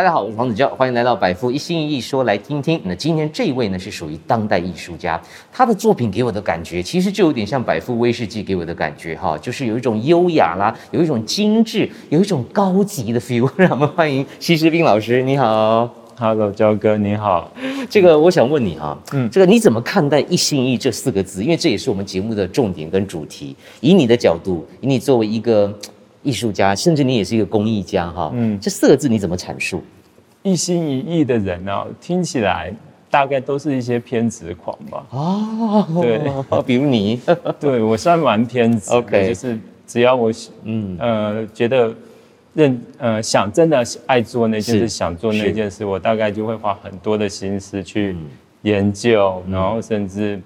大家好，我是黄子佼，欢迎来到百富一心一意说来听听。那今天这一位呢，是属于当代艺术家，他的作品给我的感觉，其实就有点像百富威士忌给我的感觉哈，就是有一种优雅啦，有一种精致，有一种高级的 feel。让我们欢迎西施斌老师，你好，Hello，佼哥，你好。这个我想问你哈，嗯，这个你怎么看待一心一意这四个字？因为这也是我们节目的重点跟主题。以你的角度，以你作为一个。艺术家，甚至你也是一个工艺家，哈，嗯，这四个字你怎么阐述？一心一意的人呢、哦，听起来大概都是一些偏执狂吧？哦，对，比如你，对我算蛮偏执，OK，就是只要我，嗯，呃，觉得认，呃，想真的爱做那件事，想做那件事，我大概就会花很多的心思去研究，嗯、然后甚至。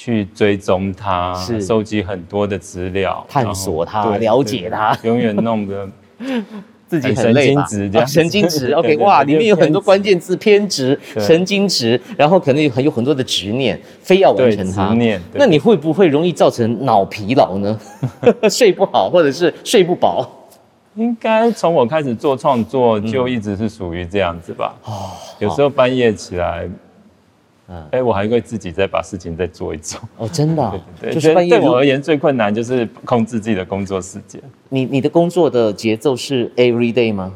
去追踪它，是收集很多的资料，探索它，了解它，永远弄得 自己很累吧？神经质，OK，哇，里面有很多关键字，偏执、神经质，然后可能有很有很多的执念，非要完成它。念那你会不会容易造成脑疲劳呢？睡不好，或者是睡不饱？应该从我开始做创作就一直是属于这样子吧。哦，有时候半夜起来。哎、欸，我还会自己再把事情再做一做哦，真的、啊，对，对，对，就是对我而言最困难就是控制自己的工作时间。你你的工作的节奏是 every day 吗？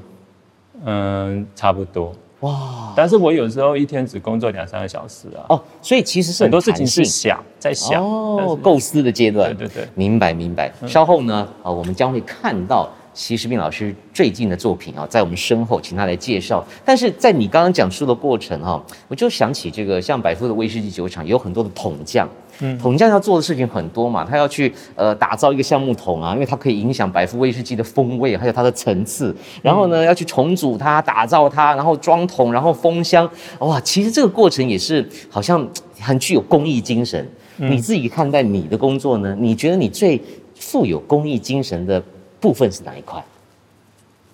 嗯，差不多。哇！但是我有时候一天只工作两三个小时啊。哦，所以其实是很，很多事情是想在想哦，构思的阶段。对对对，明白明白。稍后呢，啊，我们将会看到。西施彬老师最近的作品啊，在我们身后，请他来介绍。但是在你刚刚讲述的过程哈，我就想起这个，像百富的威士忌酒厂有很多的桶匠，嗯，桶匠要做的事情很多嘛，他要去呃打造一个橡木桶啊，因为它可以影响百富威士忌的风味，还有它的层次。然后呢，要去重组它，打造它，然后装桶，然后封箱。哇，其实这个过程也是好像很具有公益精神。你自己看待你的工作呢？你觉得你最富有公益精神的部分是哪一块？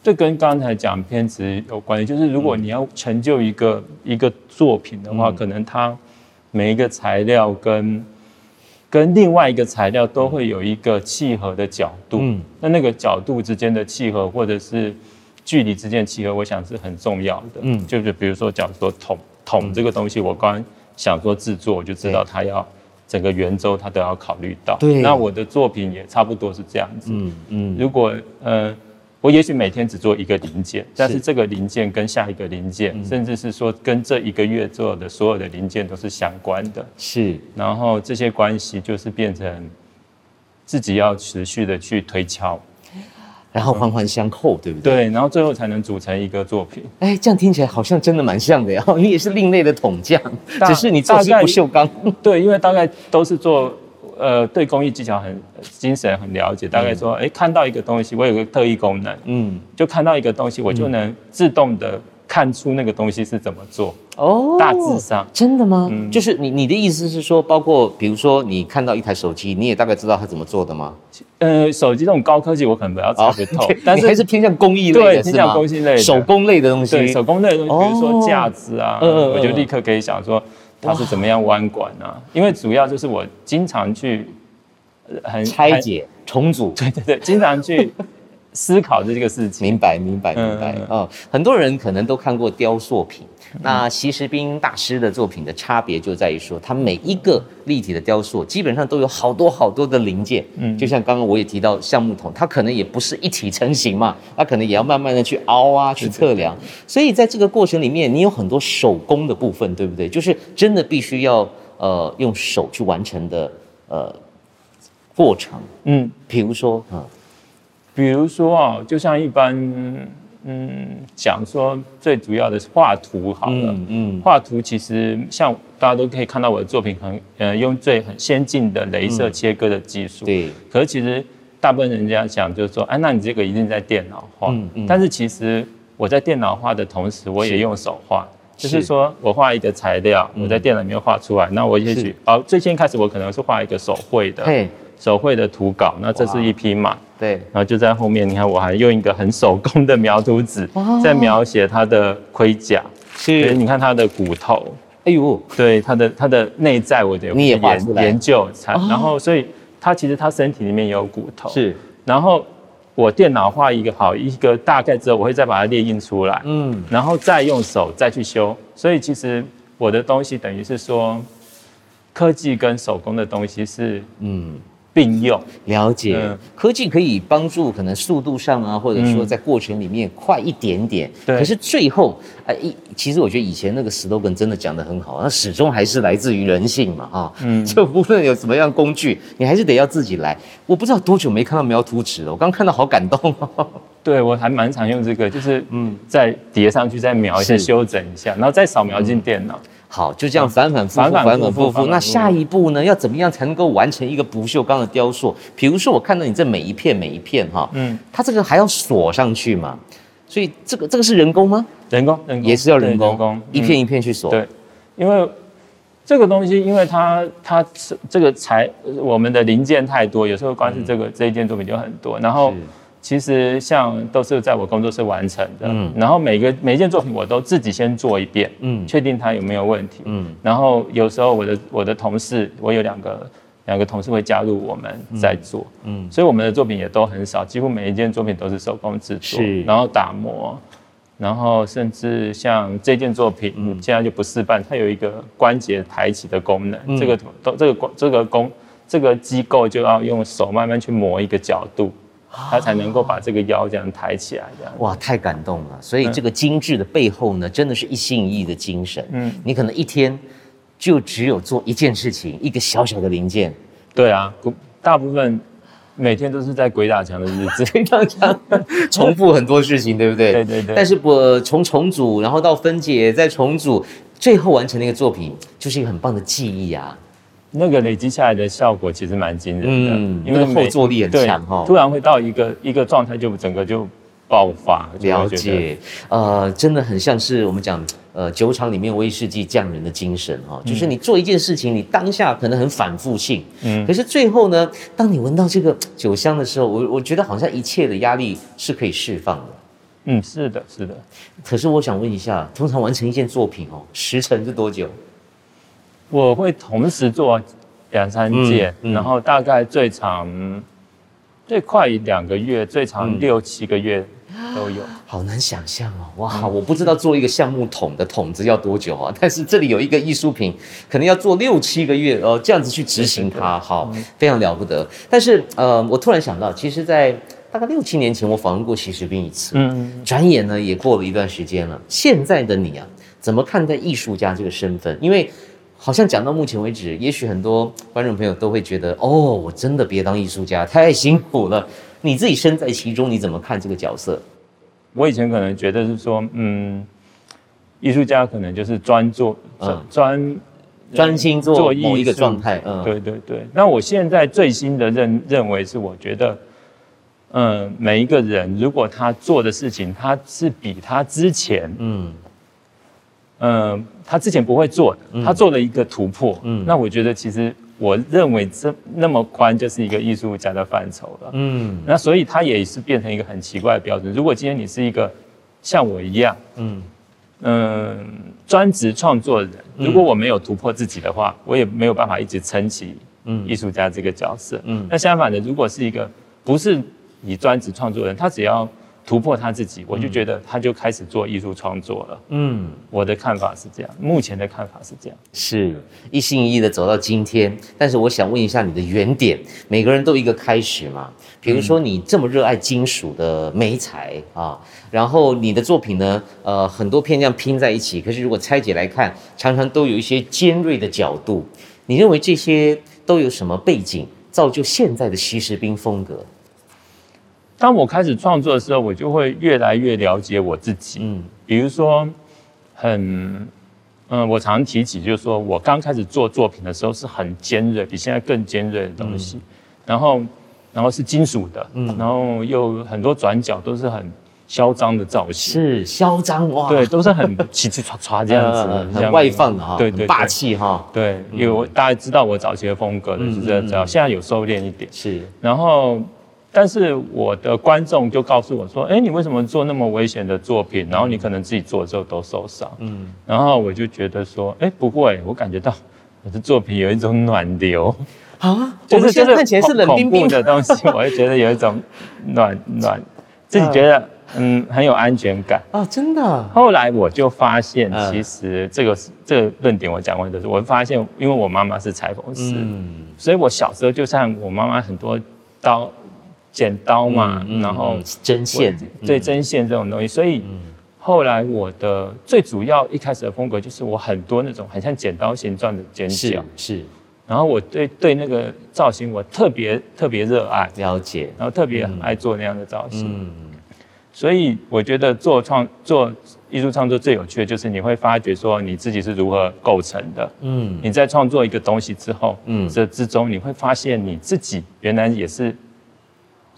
这跟刚才讲偏执有关系，就是如果你要成就一个、嗯、一个作品的话，嗯、可能它每一个材料跟跟另外一个材料都会有一个契合的角度。嗯，那那个角度之间的契合，或者是距离之间的契合，我想是很重要的。嗯，就是比如说，假如说桶桶这个东西，我刚刚想说制作，我就知道它要。整个圆周它都要考虑到，对，那我的作品也差不多是这样子。嗯嗯，如果呃，我也许每天只做一个零件，但是这个零件跟下一个零件，甚至是说跟这一个月做的所有的零件都是相关的。是，然后这些关系就是变成自己要持续的去推敲。然后环环相扣，对不对？对，然后最后才能组成一个作品。哎，这样听起来好像真的蛮像的呀。你也是另类的桶匠，只是你做是不锈钢。对，因为大概都是做，呃，对工艺技巧很精神很了解。大概说，哎，看到一个东西，我有个特异功能，嗯，就看到一个东西，我就能自动的。看出那个东西是怎么做哦，大致上。真的吗？嗯，就是你你的意思是说，包括比如说你看到一台手机，你也大概知道它怎么做的吗？呃，手机这种高科技我可能比较猜不透，但是还是偏向工艺类的，对，偏向工艺类的，手工类的东西，对，手工类的东西，比如说架子啊，我就立刻可以想说它是怎么样弯管啊，因为主要就是我经常去很拆解重组，对对对，经常去。思考的这个事情，明白明白明白。哦。很多人可能都看过雕塑品，那西施彬大师的作品的差别就在于说，他每一个立体的雕塑基本上都有好多好多的零件，嗯，就像刚刚我也提到橡木桶，它可能也不是一体成型嘛，它可能也要慢慢的去凹啊，去测量，所以在这个过程里面，你有很多手工的部分，对不对？就是真的必须要呃用手去完成的呃过程，嗯，比如说嗯。比如说啊，就像一般，嗯，讲说最主要的是画图好了，嗯，画图其实像大家都可以看到我的作品很，呃，用最很先进的镭射切割的技术，对。可是其实大部分人家讲就是说，哎，那你这个一定在电脑画，嗯嗯。但是其实我在电脑画的同时，我也用手画，就是说我画一个材料，我在电脑里面画出来，那我也许，哦，最先开始我可能是画一个手绘的，手绘的图稿，那这是一匹马。对，然后就在后面，你看我还用一个很手工的描图纸，在描写它的盔甲，是，你看它的骨头，哎呦，对，它的它的内在，我得研研究才，然后所以它其实它身体里面也有骨头，是，然后我电脑画一个好一个大概之后，我会再把它列印出来，嗯，然后再用手再去修。所以其实我的东西等于是说，科技跟手工的东西是嗯。并用。了解，嗯、科技可以帮助可能速度上啊，或者说在过程里面快一点点。对、嗯，可是最后哎，一其实我觉得以前那个 slogan 真的讲得很好，那始终还是来自于人性嘛，啊，嗯，就无论有什么样工具，你还是得要自己来。我不知道多久没看到描图纸了，我刚看到好感动哦。对，我还蛮常用这个，就是嗯，再叠上去，再描一下，修整一下，然后再扫描进电脑。嗯好，就这样反反复复，反反复复。那下一步呢？要怎么样才能够完成一个不锈钢的雕塑？比如说，我看到你这每一片每一片哈，嗯，它这个还要锁上去嘛？所以这个这个是人工吗？人工，人工也是要人工，人工一片一片去锁。对，因为这个东西，因为它它是这个材，我们的零件太多，有时候光是这个这一件作品就很多，然后。其实像都是在我工作室完成的，嗯，然后每个每一件作品我都自己先做一遍，嗯，确定它有没有问题，嗯，然后有时候我的我的同事，我有两个两个同事会加入我们在做，嗯，所以我们的作品也都很少，几乎每一件作品都是手工制作，是，然后打磨，然后甚至像这件作品，嗯，现在就不示范，它有一个关节抬起的功能，这个都这个这个工这个机构就要用手慢慢去磨一个角度。他才能够把这个腰这样抬起来，这样哇，太感动了。所以这个精致的背后呢，真的是一心一意的精神。嗯，你可能一天就只有做一件事情，一个小小的零件。对啊，大部分每天都是在鬼打墙的日子，鬼打墙，重复很多事情，对不对？对对对。但是我从重组，然后到分解，再重组，最后完成那个作品，就是一个很棒的记忆啊。那个累积下来的效果其实蛮惊人的，嗯，因为后坐力很强哈，突然会到一个一个状态，就整个就爆发。了解，呃，真的很像是我们讲，呃，酒厂里面威士忌匠人的精神哈，就是你做一件事情，你当下可能很反复性，嗯，可是最后呢，当你闻到这个酒香的时候，我我觉得好像一切的压力是可以释放的。嗯，是的，是的。可是我想问一下，通常完成一件作品哦，时程是多久？我会同时做两三件，嗯嗯、然后大概最长最快两个月，最长六七个月都有。好难想象哦，哇！我不知道做一个项目桶的桶子要多久啊，但是这里有一个艺术品，可能要做六七个月哦，这样子去执行它，好，非常了不得。但是呃，我突然想到，其实，在大概六七年前，我访问过习士斌一次，嗯，转眼呢也过了一段时间了。现在的你啊，怎么看待艺术家这个身份？因为好像讲到目前为止，也许很多观众朋友都会觉得，哦，我真的别当艺术家，太辛苦了。你自己身在其中，你怎么看这个角色？我以前可能觉得是说，嗯，艺术家可能就是专做，专专专心做某一个状态。嗯，对对对。那我现在最新的认认为是，我觉得，嗯，每一个人如果他做的事情，他是比他之前，嗯。嗯，他之前不会做的，他做了一个突破。嗯，那我觉得其实我认为这那么宽就是一个艺术家的范畴了。嗯，那所以他也是变成一个很奇怪的标准。如果今天你是一个像我一样，嗯嗯，专职创作人，如果我没有突破自己的话，我也没有办法一直撑起嗯艺术家这个角色。嗯，那相反的，如果是一个不是以专职创作人，他只要突破他自己，我就觉得他就开始做艺术创作了。嗯，我的看法是这样，目前的看法是这样，是一心一意的走到今天。但是我想问一下你的原点，每个人都一个开始嘛？比如说你这么热爱金属的美材啊，然后你的作品呢，呃，很多片这样拼在一起，可是如果拆解来看，常常都有一些尖锐的角度。你认为这些都有什么背景，造就现在的西士兵风格？当我开始创作的时候，我就会越来越了解我自己。嗯，比如说，很，嗯，我常提起，就是说我刚开始做作品的时候是很尖锐，比现在更尖锐的东西。嗯、然后，然后是金属的，嗯，然后又很多转角都是很嚣张的造型，是嚣张哇，对，都是很齐齐唰唰这样子，呃、很外放的哈，对对，霸气哈，对，因为我大家知道我早期的风格的，就是这样，现在有收敛一点，是，然后。但是我的观众就告诉我说：“哎，你为什么做那么危险的作品？然后你可能自己做之后都受伤。”嗯，然后我就觉得说：“哎，不会，我感觉到 我的作品有一种暖流，啊，就是现在看起来是冷冰冰。的东西，我会觉得有一种暖暖，自己觉得嗯。很有安全感。啊，真的。后来我就发现，其实这个这个论点我讲过的是，我发现因为我妈妈是裁缝师，嗯，所以我小时候就像我妈妈很多刀剪刀嘛，然后针线，对针线这种东西，所以。后来我的最主要一开始的风格就是我很多那种很像剪刀形状的剪角，是，然后我对对那个造型我特别特别热爱，了解，然后特别很爱做那样的造型，嗯，所以我觉得做创做艺术创作最有趣的就是你会发觉说你自己是如何构成的，嗯，你在创作一个东西之后，嗯，这之中你会发现你自己原来也是。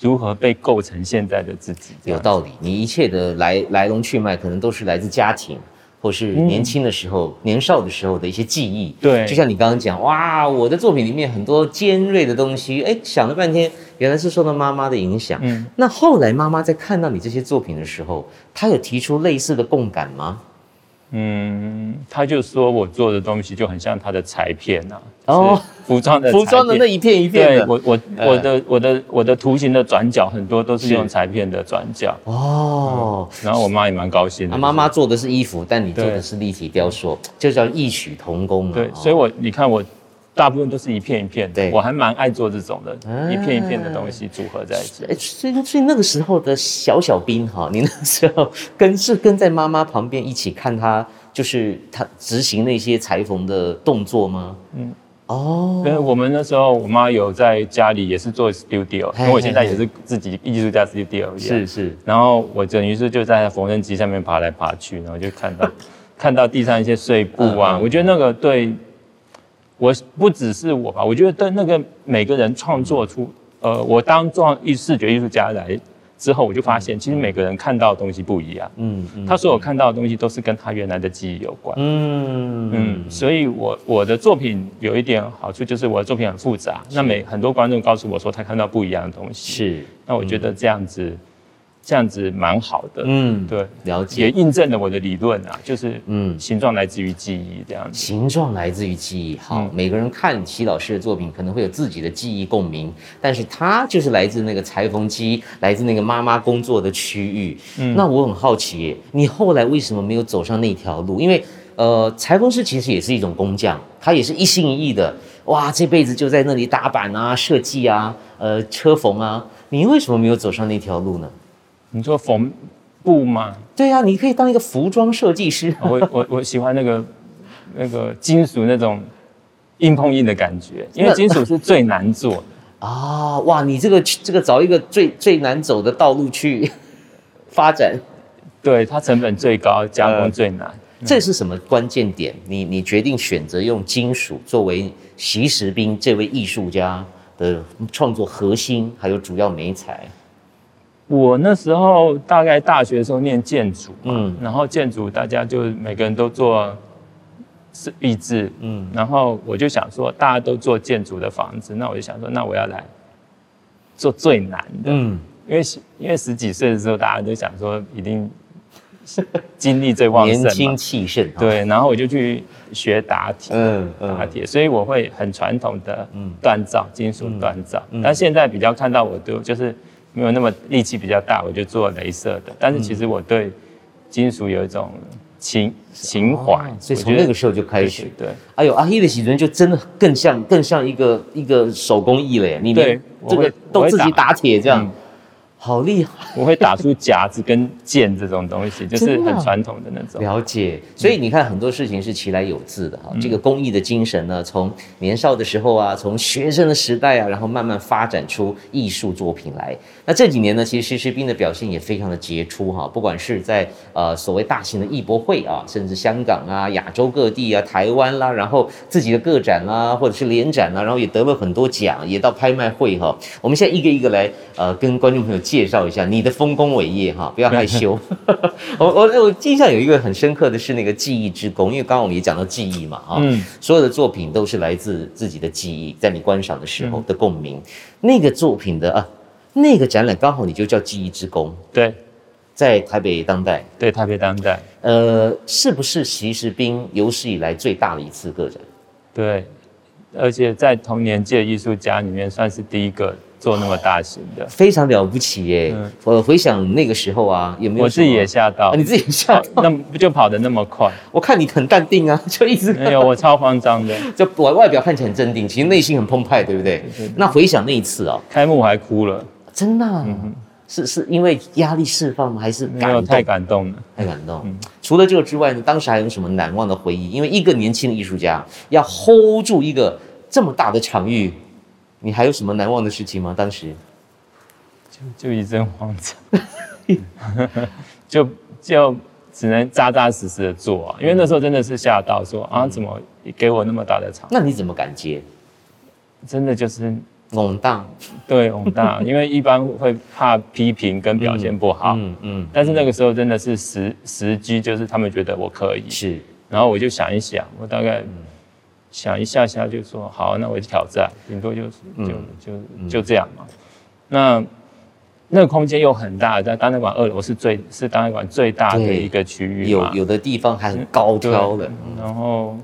如何被构成现在的自己？有道理，你一切的来来龙去脉，可能都是来自家庭，或是年轻的时候、嗯、年少的时候的一些记忆。对，就像你刚刚讲，哇，我的作品里面很多尖锐的东西，哎，想了半天，原来是受到妈妈的影响。嗯，那后来妈妈在看到你这些作品的时候，她有提出类似的共感吗？嗯，他就说我做的东西就很像他的裁片呐、啊，哦，服装的服装的那一片一片的，对我我我的我的我的图形的转角很多都是用裁片的转角哦、嗯，然后我妈也蛮高兴的。妈妈做的是衣服，但你做的是立体雕塑，就叫异曲同工嘛。对，所以我你看我。大部分都是一片一片的，我还蛮爱做这种的，一片一片的东西组合在一起。所以所以那个时候的小小兵哈，你那时候 跟是跟在妈妈旁边一起看她，就是她执行那些裁缝的动作吗？嗯，哦，因为我们那时候我妈有在家里也是做 studio，因为我现在也是自己艺术家 studio，是是。然后我等于是就在缝纫机上面爬来爬去，然后就看到 看到地上一些碎布啊，我觉得那个对。我不只是我吧，我觉得对那个每个人创作出，呃，我当做艺视觉艺术家来之后，我就发现，其实每个人看到的东西不一样。嗯嗯。他所有看到的东西都是跟他原来的记忆有关。嗯嗯。所以我我的作品有一点好处，就是我的作品很复杂。那每很多观众告诉我说，他看到不一样的东西。是。那我觉得这样子。这样子蛮好的，嗯，对，了解，也印证了我的理论啊，就是，嗯，形状来自于记忆，这样子。形状来自于记忆，好，嗯、每个人看齐老师的作品，可能会有自己的记忆共鸣，但是他就是来自那个裁缝机，来自那个妈妈工作的区域。嗯，那我很好奇，你后来为什么没有走上那条路？因为，呃，裁缝师其实也是一种工匠，他也是一心一意的，哇，这辈子就在那里打板啊、设计啊、呃、车缝啊，你为什么没有走上那条路呢？你说缝布吗？对呀、啊，你可以当一个服装设计师。我我我喜欢那个那个金属那种硬碰硬的感觉，因为金属是最难做的 啊！哇，你这个这个找一个最最难走的道路去 发展，对，它成本最高，加工最难。呃、这是什么关键点？你你决定选择用金属作为习时兵这位艺术家的创作核心，还有主要媒材。我那时候大概大学的时候念建筑，嗯，然后建筑大家就每个人都做是壁制，嗯，然后我就想说大家都做建筑的房子，那我就想说那我要来做最难的，嗯，因为因为十几岁的时候大家都想说一定精力最旺盛，年轻气盛，对，然后我就去学打铁，嗯，打铁，所以我会很传统的锻造金属锻造，但现在比较看到我都就是。没有那么力气比较大，我就做镭射的。但是其实我对金属有一种情情怀，哦，所以从那个时候就开始。对，哎呦，阿黑的喜尊就真的更像更像一个一个手工艺了耶！你连这个都自己打铁这样。好厉害！我会打出夹子跟剑这种东西，就是很传统的那种。了解，所以你看很多事情是其来有自的哈。这个工艺的精神呢，从年少的时候啊，从学生的时代啊，然后慢慢发展出艺术作品来。那这几年呢，其实习时彬的表现也非常的杰出哈。不管是在呃所谓大型的艺博会啊，甚至香港啊、亚洲各地啊、台湾啦，然后自己的个展啦，或者是联展啦，然后也得了很多奖，也到拍卖会哈。我们现在一个一个来呃跟观众朋友。介绍一下你的丰功伟业哈，不要害羞。我我我印象有一个很深刻的是那个记忆之宫，因为刚刚我们也讲到记忆嘛哈，嗯，所有的作品都是来自自己的记忆，在你观赏的时候的共鸣。那个作品的啊，那个展览刚好你就叫记忆之宫，对，在台北当代，对台北当代，呃，是不是习时彬有史以来最大的一次个展？对，而且在同年届艺术家里面算是第一个做那么大型的，非常了不起耶！嗯、我回想那个时候啊，有没有？我自己也吓到、啊，你自己吓到，那不就跑得那么快？我看你很淡定啊，就一直没有，我超慌张的，就我外表看起来很镇定，其实内心很澎湃，对不对？对对对，那回想那一次啊，开幕我还哭了，真的、啊，嗯、是是因为压力释放吗？还是没有太感动了？太感动。嗯、除了这个之外呢，当时还有什么难忘的回忆？因为一个年轻的艺术家要 hold 住一个这么大的场域，你还有什么难忘的事情吗？当时？就就一阵慌张，就就只能扎扎实实的做啊，因为那时候真的是吓到说，说啊，怎么给我那么大的场？那你怎么敢接？真的就是懵大，对懵大，因为一般会怕批评跟表现不好，嗯嗯，但是那个时候真的是时时机，就是他们觉得我可以，是，然后我就想一想，我大概想一下下就说好，那我就挑战，顶多就是就就就这样嘛，那。那个空间又很大，在档案馆二楼是最是档案馆最大的一个区域，有有的地方还很高挑的。然后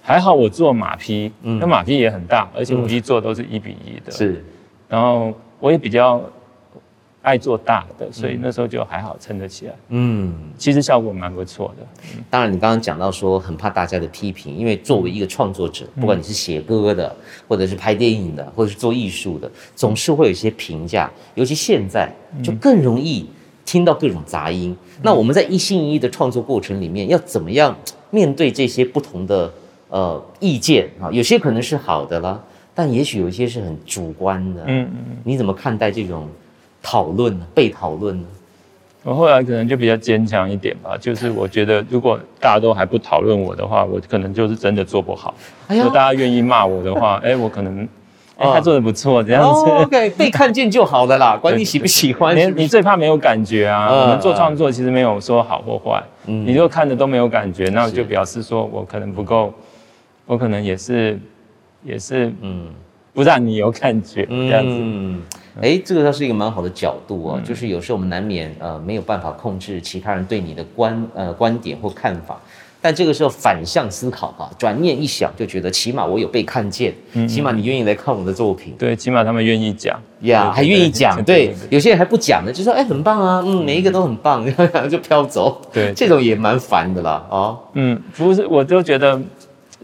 还好我做马匹，那马匹也很大，而且我一做都是一比一的。是，然后我也比较。爱做大的，所以那时候就还好撑得起来。嗯，其实效果蛮不错的。嗯、当然，你刚刚讲到说很怕大家的批评，因为作为一个创作者，不管你是写歌的，或者是拍电影的，或者是做艺术的，总是会有一些评价。尤其现在就更容易听到各种杂音。嗯、那我们在一心一意的创作过程里面，要怎么样面对这些不同的呃意见啊？有些可能是好的啦，但也许有一些是很主观的。嗯嗯，你怎么看待这种？讨论呢？被讨论呢？我后来可能就比较坚强一点吧，就是我觉得如果大家都还不讨论我的话，我可能就是真的做不好。哎，如果大家愿意骂我的话，哎，我可能哎他做的不错这样子。哦、OK，被看见就好了啦，管你喜不喜欢？你你最怕没有感觉啊。嗯、我们做创作其实没有说好或坏，嗯、你如果看着都没有感觉，那就表示说我可能不够，我可能也是也是嗯，不让你有感觉这样子。嗯哎，这个倒是一个蛮好的角度哦，嗯、就是有时候我们难免呃没有办法控制其他人对你的观呃观点或看法，但这个时候反向思考哈，转念一想就觉得起码我有被看见，嗯、起码你愿意来看我的作品，对，起码他们愿意讲。呀，还愿意讲，对，有些人还不讲呢，就说哎很棒啊，嗯，每一个都很棒，然 后就飘走，对，这种也蛮烦的啦，哦，嗯，不是，我就觉得。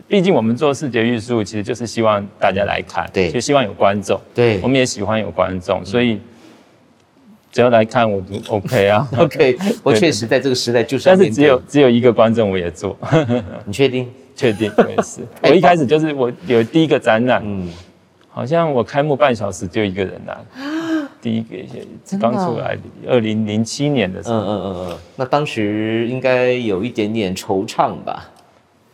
毕竟我们做视觉艺术，其实就是希望大家来看，对，就希望有观众，对，我们也喜欢有观众，所以只要来看我都 OK 啊，OK。我确实在这个时代就是，但是只有只有一个观众我也做，你确定？确定，我也是。我一开始就是我有第一个展览，嗯，好像我开幕半小时就一个人来，第一个刚出来，二零零七年的时候，嗯嗯嗯嗯，那当时应该有一点点惆怅吧。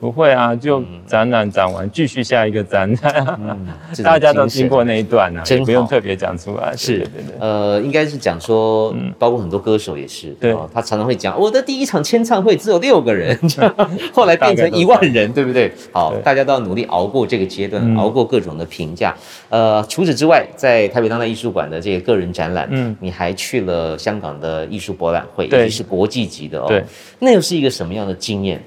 不会啊，就展览展完，继续下一个展览。嗯，大家都经过那一段啊，真不用特别讲出来。是，呃，应该是讲说，包括很多歌手也是，对，他常常会讲，我的第一场签唱会只有六个人，后来变成一万人，对不对？好，大家都要努力熬过这个阶段，熬过各种的评价。呃，除此之外，在台北当代艺术馆的这个个人展览，嗯，你还去了香港的艺术博览会，对，是国际级的哦。对，那又是一个什么样的经验？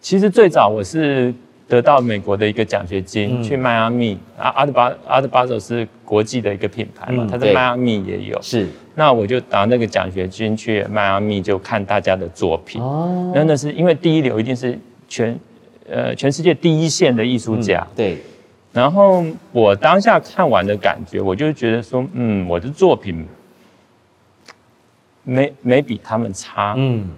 其实最早我是得到美国的一个奖学金，去迈阿密。阿阿德巴阿德巴索是国际的一个品牌嘛，他在迈阿密也有。是，那我就拿那个奖学金去迈阿密，就看大家的作品。哦，那那是因为第一流一定是全呃全世界第一线的艺术家。对。然后我当下看完的感觉，我就觉得说，嗯，我的作品没没比他们差。嗯。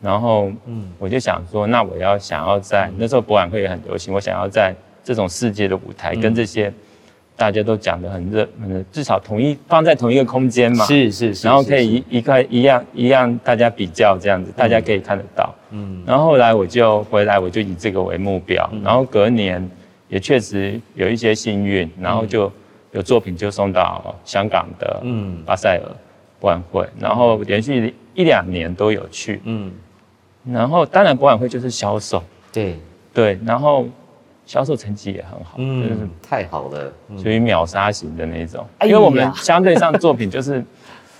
然后，嗯，我就想说，那我要想要在那时候博览会也很流行，我想要在这种世界的舞台，跟这些大家都讲的很热，嗯，至少同一放在同一个空间嘛，是是是，然后可以一一块一样一样大家比较这样子，大家可以看得到，嗯，然后后来我就回来，我就以这个为目标，然后隔年也确实有一些幸运，然后就有作品就送到香港的嗯。巴塞尔博览会，然后连续一两年都有去，嗯。然后，当然博览会就是销售，对。对，然后销售成绩也很好，嗯，就是太好了，属于秒杀型的那种。因为我们相对上作品就是，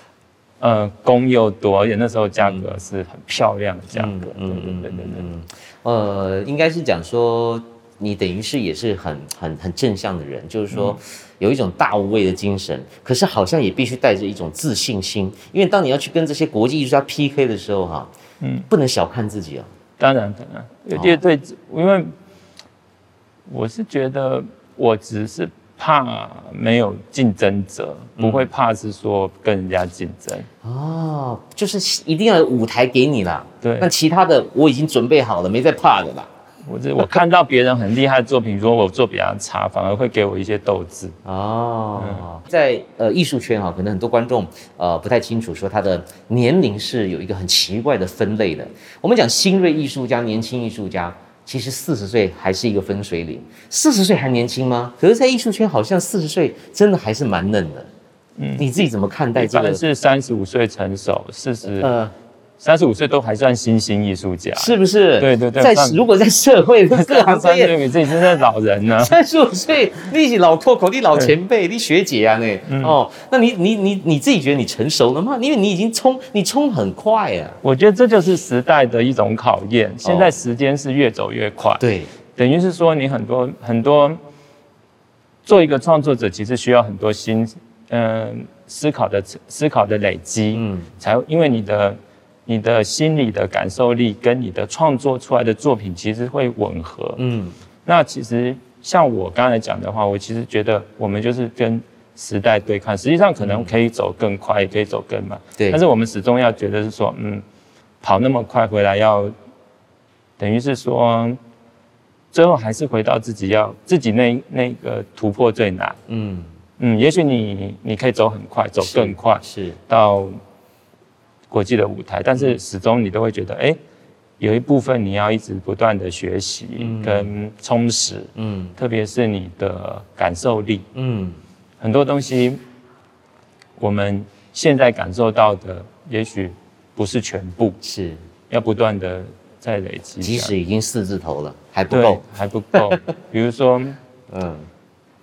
呃，工又多，而且那时候价格是很漂亮的价格，嗯嗯嗯嗯嗯，呃，应该是讲说，你等于是也是很很很正向的人，就是说有一种大无畏的精神，可是好像也必须带着一种自信心，因为当你要去跟这些国际艺术家 PK 的时候，哈，嗯，不能小看自己哦。当然，当然，有些对，因为我是觉得我只是。怕没有竞争者，不会怕是说跟人家竞争、嗯、哦，就是一定要有舞台给你啦。对，那其他的我已经准备好了，没在怕的啦。我这我看到别人很厉害的作品，如果我做比较差，反而会给我一些斗志。哦，嗯、在呃艺术圈哈，可能很多观众呃不太清楚，说他的年龄是有一个很奇怪的分类的。我们讲新锐艺术家、年轻艺术家。其实四十岁还是一个分水岭，四十岁还年轻吗？可是，在艺术圈好像四十岁真的还是蛮嫩的。嗯，你自己怎么看待这个？是三十五岁成熟，四十呃。三十五岁都还算新兴艺术家，是不是？对对对，在如果在社会 各行各业，你自己真的老人呢？三十五岁，你是老脱口，你老前辈，你学姐啊，那、嗯、哦，那你你你你自己觉得你成熟了吗？因为你已经冲，你冲很快啊。我觉得这就是时代的一种考验。现在时间是越走越快，对，等于是说你很多很多做一个创作者，其实需要很多心嗯思考的思考的累积，嗯，才因为你的。你的心理的感受力跟你的创作出来的作品其实会吻合。嗯，那其实像我刚才讲的话，我其实觉得我们就是跟时代对抗，实际上可能可以走更快，也可以走更慢。对，但是我们始终要觉得是说，嗯，跑那么快回来要，等于是说，最后还是回到自己要自己那那个突破最难。嗯嗯，也许你你可以走很快，走更快，是，是到。国际的舞台，但是始终你都会觉得，哎、欸，有一部分你要一直不断的学习跟充实，嗯，特别是你的感受力，嗯，很多东西我们现在感受到的，也许不是全部，是。要不断的在累积。即使已经四字头了，还不够，还不够。比如说，嗯。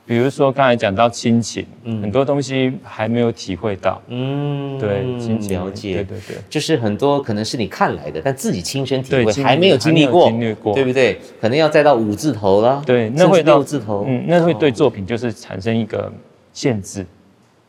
比如说刚才讲到亲情，嗯，很多东西还没有体会到，嗯，对，亲情。了解，对对对，就是很多可能是你看来的，但自己亲身体会还没有经历过，经历过，对不对？可能要再到五字头了，对，那会到六字头，嗯，那会对作品就是产生一个限制。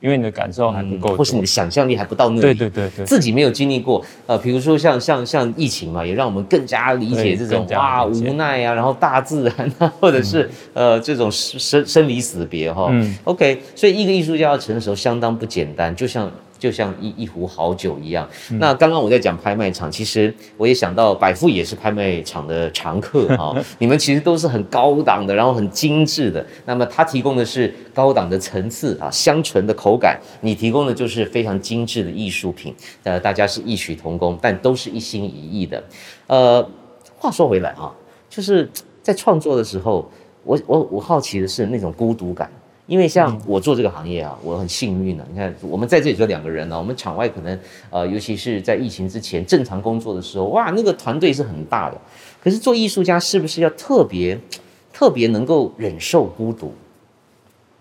因为你的感受还不够、嗯，或是你的想象力还不到那里，对对对对，自己没有经历过，呃，比如说像像像疫情嘛，也让我们更加理解这种哇无奈啊，然后大自然啊，或者是、嗯、呃这种生生离死别哈、哦嗯、，OK，所以一个艺术家要成熟相当不简单，就像。就像一一壶好酒一样。嗯、那刚刚我在讲拍卖场，其实我也想到百富也是拍卖场的常客哈、哦。你们其实都是很高档的，然后很精致的。那么他提供的是高档的层次啊，香醇的口感。你提供的就是非常精致的艺术品。呃，大家是异曲同工，但都是一心一意的。呃，话说回来啊，就是在创作的时候，我我我好奇的是那种孤独感。因为像我做这个行业啊，我很幸运的、啊。你看，我们在这里就两个人呢、啊，我们场外可能呃，尤其是在疫情之前正常工作的时候，哇，那个团队是很大的。可是做艺术家是不是要特别特别能够忍受孤独？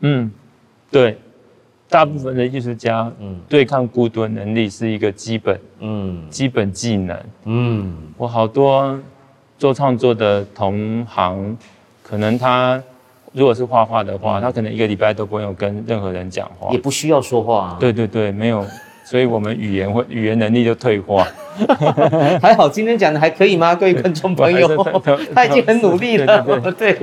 嗯，对，大部分的艺术家，嗯，对抗孤独的能力是一个基本，嗯，基本技能。嗯，我好多做创作的同行，可能他。如果是画画的话，他可能一个礼拜都不用跟任何人讲话，也不需要说话。对对对，没有。所以我们语言会语言能力就退化，还好今天讲的还可以吗？各位观众朋友，他已经很努力了。对，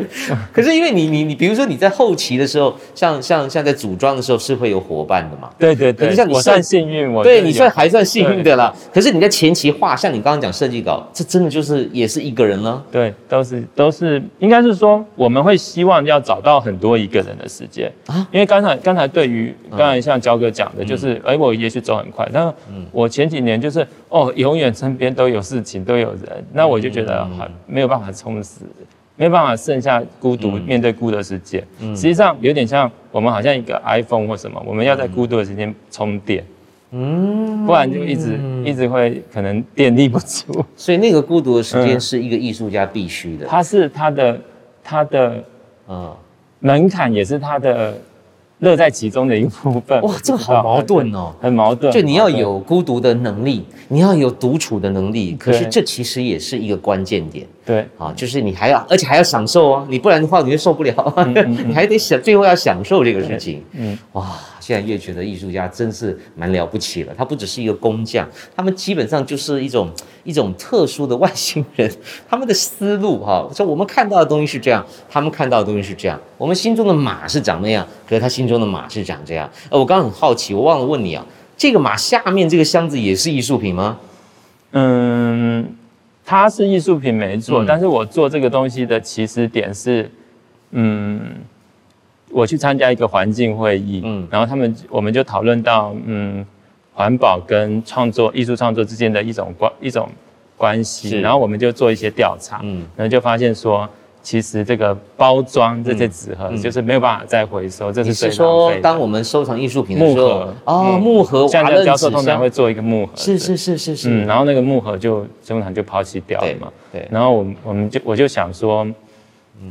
可是因为你你你，比如说你在后期的时候，像像像在组装的时候是会有伙伴的嘛？对对对。可是像你算幸运，我对你算还算幸运的啦。可是你在前期画，像你刚刚讲设计稿，这真的就是也是一个人了。对，都是都是，应该是说我们会希望要找到很多一个人的时间啊。因为刚才刚才对于刚才像焦哥讲的，就是哎，我也许走。很快，但我前几年就是哦，永远身边都有事情，都有人，那我就觉得很没有办法充实，没有办法剩下孤独、嗯、面对孤独的世界。嗯、实际上有点像我们好像一个 iPhone 或什么，我们要在孤独的时间充电，嗯，不然就一直一直会可能电力不足。所以那个孤独的时间是一个艺术家必须的，他是他的他的嗯。门槛，也是他的。乐在其中的一部分。哇，这个好矛盾哦，很矛盾。就你要有孤独的能力，你要有独处的能力，可是这其实也是一个关键点。对，啊，就是你还要，而且还要享受哦，你不然的话你就受不了，嗯嗯嗯 你还得享，最后要享受这个事情。嗯，哇，现在越觉得艺术家真是蛮了不起了，他不只是一个工匠，他们基本上就是一种一种特殊的外星人，他们的思路哈，说我们看到的东西是这样，他们看到的东西是这样，我们心中的马是长那样，可是他心中的马是长这样。呃，我刚刚很好奇，我忘了问你啊，这个马下面这个箱子也是艺术品吗？嗯。它是艺术品没错，嗯、但是我做这个东西的起始点是，嗯，我去参加一个环境会议，嗯，然后他们我们就讨论到，嗯，环保跟创作艺术创作之间的一种关一种关系，然后我们就做一些调查，嗯，然后就发现说。其实这个包装这些纸盒就是没有办法再回收，这是说，当我们收藏艺术品的时候，木盒哦，木盒，像这个教授通常会做一个木盒，是是是是是，嗯，然后那个木盒就通常就抛弃掉了嘛，对。然后我我们就我就想说，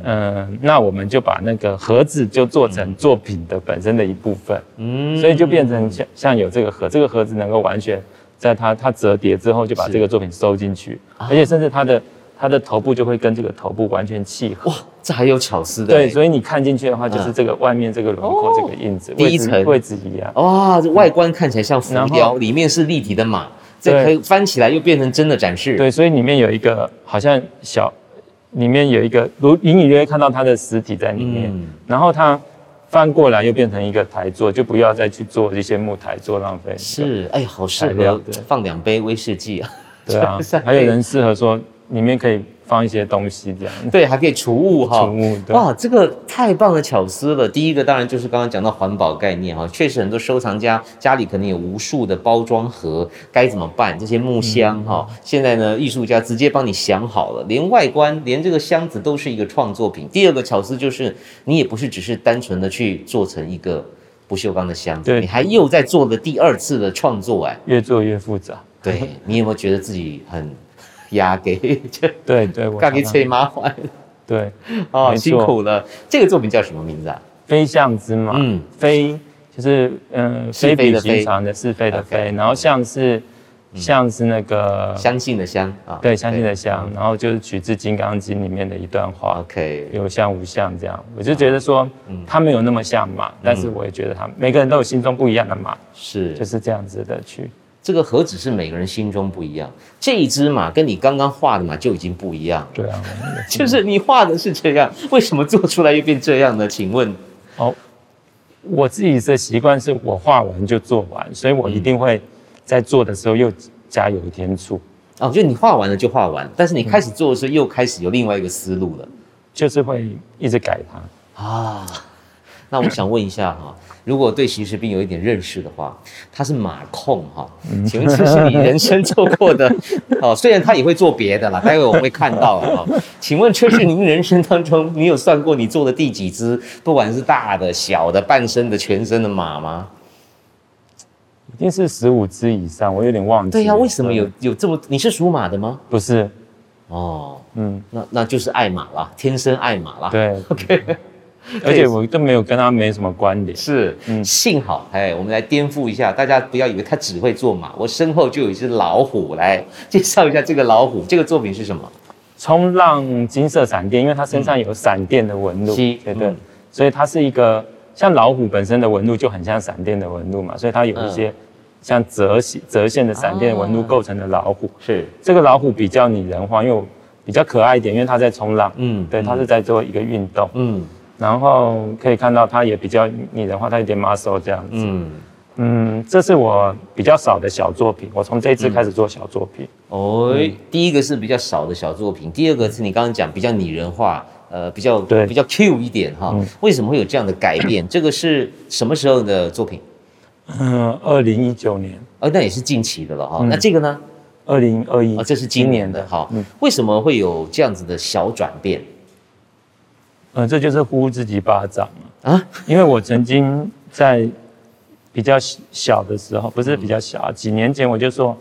嗯，那我们就把那个盒子就做成作品的本身的一部分，嗯，所以就变成像像有这个盒，这个盒子能够完全在它它折叠之后就把这个作品收进去，而且甚至它的。它的头部就会跟这个头部完全契合。哇，这还有巧思的。对，所以你看进去的话，就是这个外面这个轮廓这个印子，第一层位置一样。哇，这外观看起来像浮雕，里面是立体的马，这可以翻起来又变成真的展示。对，所以里面有一个好像小，里面有一个如隐隐约约看到它的实体在里面，然后它翻过来又变成一个台座，就不要再去做这些木台座浪费。是，哎呀，好适合放两杯威士忌啊。对啊，还有人适合说。里面可以放一些东西，这样对，还可以储物哈。储物，哇，这个太棒的巧思了。第一个当然就是刚刚讲到环保概念哈，确实很多收藏家家里可能有无数的包装盒，该怎么办？这些木箱哈，嗯、现在呢，艺术家直接帮你想好了，连外观，连这个箱子都是一个创作品。第二个巧思就是，你也不是只是单纯的去做成一个不锈钢的箱子，对你还又在做了第二次的创作哎，越做越复杂。对，你有没有觉得自己很？压给对对，干 给吹麻烦，对，哦，辛苦了。这个作品叫什么名字啊？飞象之马，嗯，飞就是嗯，非比寻常的是非的非，然后象是象是那个相信的相啊，对，相信的相，然后就是取自《金刚经》里面的一段话，OK，有相无相这样。我就觉得说，他没有那么像马，但是我也觉得他每个人都有心中不一样的马，是。就是这样子的去。这个何止是每个人心中不一样，这一只马跟你刚刚画的马就已经不一样。对啊，就是你画的是这样，为什么做出来又变这样呢？请问，哦，我自己的习惯是我画完就做完，所以我一定会在做的时候又加油添醋。哦，就你画完了就画完，但是你开始做的时候又开始有另外一个思路了，就是会一直改它啊。那我想问一下哈。如果对席时斌有一点认识的话，他是马控哈，请问这是你人生做过的？哦，虽然他也会做别的啦，待会我们会看到哈。请问这是您人生当中，你有算过你做的第几只？不管是大的、小的、半身的、全身的马吗？一定是十五只以上，我有点忘记。对呀、啊，为什么有有这么？你是属马的吗？不是。哦，嗯，那那就是爱马了，天生爱马了。对，OK。而且我都没有跟他没什么关联，是，嗯，幸好，哎，我们来颠覆一下，大家不要以为他只会做马，我身后就有一只老虎，来介绍一下这个老虎，这个作品是什么？冲浪金色闪电，因为它身上有闪电的纹路，嗯、对对，所以它是一个像老虎本身的纹路就很像闪电的纹路嘛，所以它有一些像折线折线的闪电纹路构成的老虎，啊、是。这个老虎比较拟人化，因为比较可爱一点，因为它在冲浪，嗯，对，它是在做一个运动，嗯。然后可以看到，它也比较拟人化，它有点 muscle 这样子。嗯嗯，这是我比较少的小作品。我从这一次开始做小作品。哦、嗯，第一个是比较少的小作品，第二个是你刚刚讲比较拟人化，呃，比较对比较 Q 一点哈。嗯、为什么会有这样的改变？这个是什么时候的作品？嗯，二零一九年。哦，那也是近期的了哈。嗯、那这个呢？二零二一。哦，这是今年的哈。嗯、为什么会有这样子的小转变？嗯，这就是呼自己巴掌啊！因为我曾经在比较小的时候，不是比较小，几年前我就说，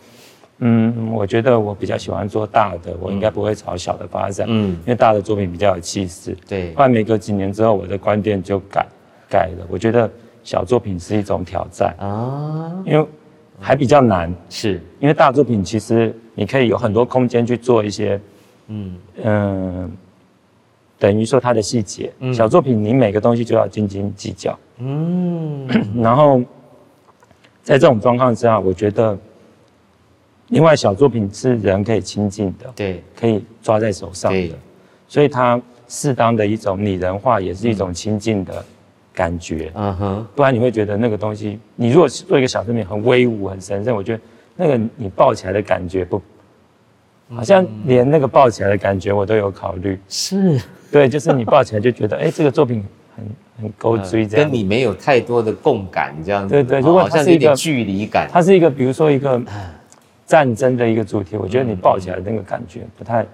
嗯，我觉得我比较喜欢做大的，我应该不会朝小的发展，嗯，因为大的作品比较有气势。对，后来每隔几年之后，我的观点就改改了，我觉得小作品是一种挑战啊，因为还比较难，是。因为大作品其实你可以有很多空间去做一些，嗯嗯、呃，等于说它的细节。嗯、小作品你每个东西就要斤斤计较，嗯，然后在这种状况之下，我觉得，另外小作品是人可以亲近的，对，可以抓在手上的，所以它适当的一种拟人化也是一种亲近的。感觉，嗯哼，不然你会觉得那个东西，你如果做一个小作品很威武、很神圣，我觉得那个你抱起来的感觉不，好像连那个抱起来的感觉我都有考虑。是，对，就是你抱起来就觉得，哎，这个作品很很勾追，这样，跟你没有太多的共感，这样子。对对，如果它是一个距离感，它是一个，比如说一个战争的一个主题，我觉得你抱起来的那个感觉不太。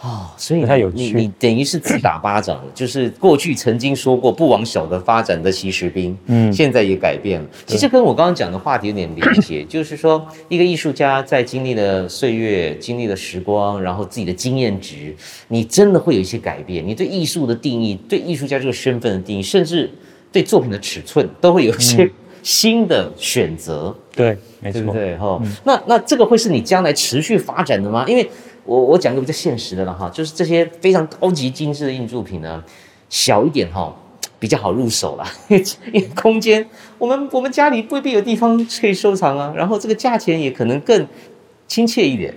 哦，所以你你等于是自打巴掌，就是过去曾经说过不往小的发展的习士兵，嗯，现在也改变了。其实跟我刚刚讲的话题有点连结，就是说一个艺术家在经历了岁月、经历了时光，然后自己的经验值，你真的会有一些改变。你对艺术的定义，对艺术家这个身份的定义，甚至对作品的尺寸，都会有一些新的选择。对，没错，对哈。那那这个会是你将来持续发展的吗？因为我我讲个比较现实的了哈，就是这些非常高级精致的印铸品呢，小一点哈比较好入手啦，因为空间我们我们家里未必有地方可以收藏啊，然后这个价钱也可能更亲切一点，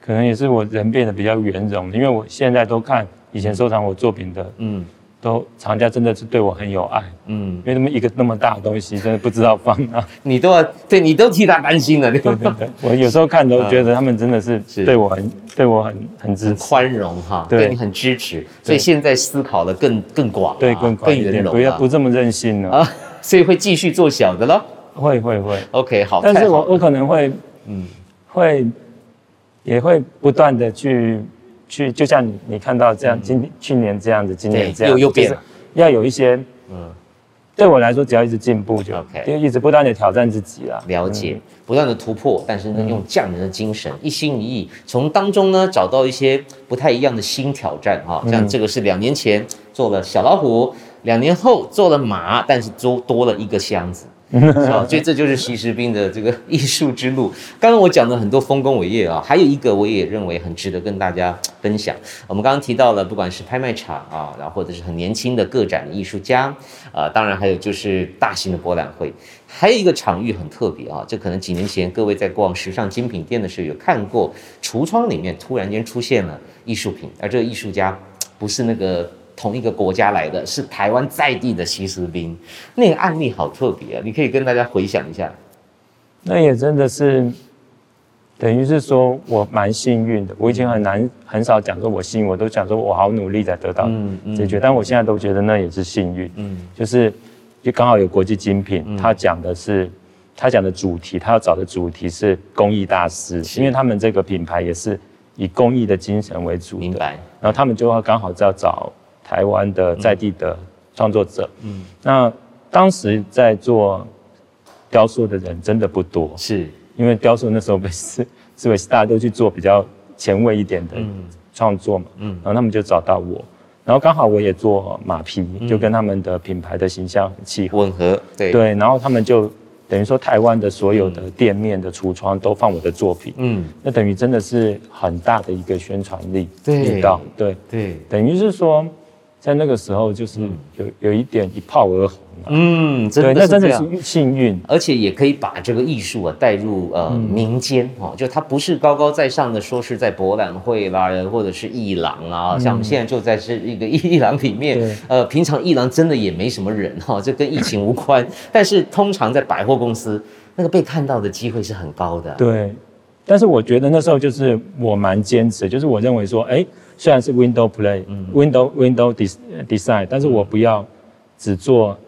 可能也是我人变得比较圆融，因为我现在都看以前收藏我作品的，嗯。都厂家真的是对我很有爱，嗯，因为那么一个那么大的东西，真的不知道放哪，你都要对你都替他担心了，对对对，我有时候看都觉得他们真的是对我很对我很很支持，宽容哈，对。你很支持，所以现在思考的更更广，对更更圆融，不要不这么任性了啊，所以会继续做小的咯，会会会，OK 好，但是我我可能会嗯。会也会不断的去。去，就像你你看到这样，今去年这样子，今年这样，又又变了，要有一些，嗯，对我来说，只要一直进步就 OK，就一直不断的挑战自己啦，了解，不断的突破，但是呢，用匠人的精神，一心一意，从当中呢找到一些不太一样的新挑战哈，像这个是两年前做了小老虎，两年后做了马，但是多多了一个箱子。好，所以这就是习士兵的这个艺术之路。刚刚我讲了很多丰功伟业啊，还有一个我也认为很值得跟大家分享。我们刚刚提到了，不管是拍卖场啊，然后或者是很年轻的个展的艺术家，啊，当然还有就是大型的博览会。还有一个场域很特别啊，这可能几年前各位在逛时尚精品店的时候有看过，橱窗里面突然间出现了艺术品，而这个艺术家不是那个。同一个国家来的是台湾在地的习士兵，那个案例好特别啊！你可以跟大家回想一下。那也真的是，等于是说我蛮幸运的。我以前很难很少讲说我幸运，我都讲说我好努力才得到解决。但我现在都觉得那也是幸运。嗯，就是就刚好有国际精品，他讲的是他讲的主题，他要找的主题是公益大师，因为他们这个品牌也是以公益的精神为主的。明白。然后他们就要刚好要找。台湾的在地的创作者，嗯，那当时在做雕塑的人真的不多，是。因为雕塑那时候被视视为是大家都去做比较前卫一点的创作嘛，嗯，然后他们就找到我，然后刚好我也做马匹，就跟他们的品牌的形象很契合，吻合，对。对，然后他们就等于说台湾的所有的店面的橱窗都放我的作品，嗯，那等于真的是很大的一个宣传力，对，对。对，等于是说。在那个时候，就是有有一点一炮而红啊。嗯，真的那真的是幸运，而且也可以把这个艺术啊带入呃民间哦，就它不是高高在上的，说是在博览会啦，或者是艺廊啊，像我们现在就在是一个艺廊里面，呃，平常艺廊真的也没什么人哈，这跟疫情无关。但是通常在百货公司，那个被看到的机会是很高的。对，但是我觉得那时候就是我蛮坚持，就是我认为说，哎。虽然是 window play，嗯，window window design，但是我不要只做，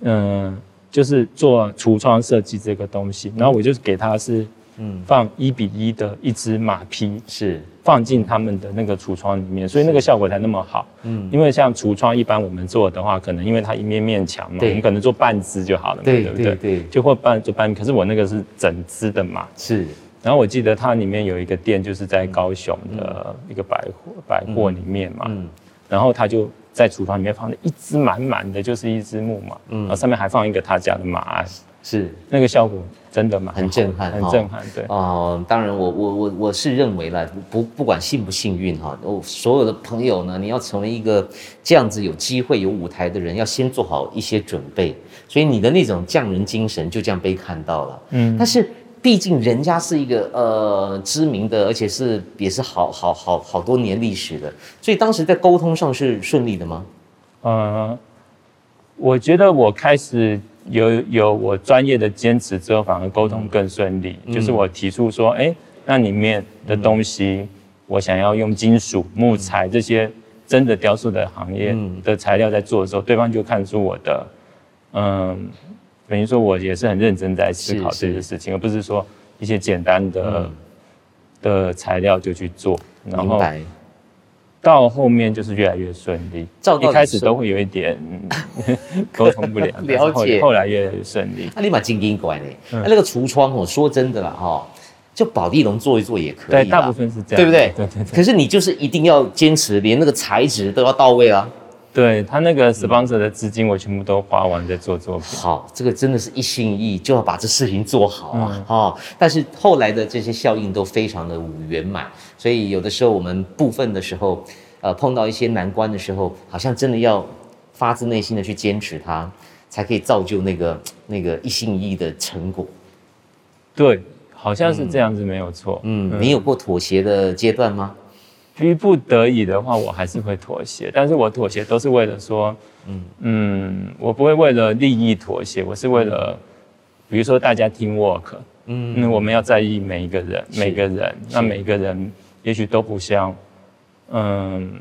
嗯、呃，就是做橱窗设计这个东西，然后我就给他是，嗯，放一比一的一只马匹，是。放进他们的那个橱窗里面，所以那个效果才那么好，嗯，因为像橱窗一般我们做的话，可能因为它一面面墙嘛，我们可能做半只就好了嘛，对不对？对，对，就或半做半，可是我那个是整只的马，是。然后我记得它里面有一个店，就是在高雄的一个百货百货里面嘛。嗯然后他就在厨房里面放了一只满满的，就是一只木马，嗯，然后上面还放一个他家的马鞍，是那个效果真的蛮很震撼，很震撼，对。哦，当然我我我我是认为了，不不管幸不幸运哈，我所有的朋友呢，你要成为一个这样子有机会有舞台的人，要先做好一些准备，所以你的那种匠人精神就这样被看到了，嗯，但是。毕竟人家是一个呃知名的，而且是也是好好好好多年历史的，所以当时在沟通上是顺利的吗？呃，我觉得我开始有有我专业的坚持之后，反而沟通更顺利。嗯、就是我提出说，哎，那里面的东西，我想要用金属、木材这些真的雕塑的行业的材料在做的时候，对方就看出我的嗯。等于说，我也是很认真在思考这些事情，而不是说一些简单的、嗯、的材料就去做。然后到后面就是越来越顺利。一开始都会有一点 沟通不良，了解。后来越来越顺利。那立马精英过来呢？那那个橱窗，我说真的啦，哈，就宝地龙做一做也可以。对，大部分是这样，对不对？对对对。可是你就是一定要坚持，连那个材质都要到位啊。对他那个 sponsor 的资金，我全部都花完在做作品。好，这个真的是一心一意就要把这事情做好啊！嗯、哦，但是后来的这些效应都非常的圆满，所以有的时候我们部分的时候，呃，碰到一些难关的时候，好像真的要发自内心的去坚持它，才可以造就那个那个一心一意的成果。对，好像是这样子，没有错。嗯，嗯，你有过妥协的阶段吗？逼不得已的话，我还是会妥协，但是我妥协都是为了说，嗯。嗯，我不会为了利益妥协，我是为了，比如说大家 team work，嗯，那我们要在意每一个人，每个人，那每个人也许都不像，嗯，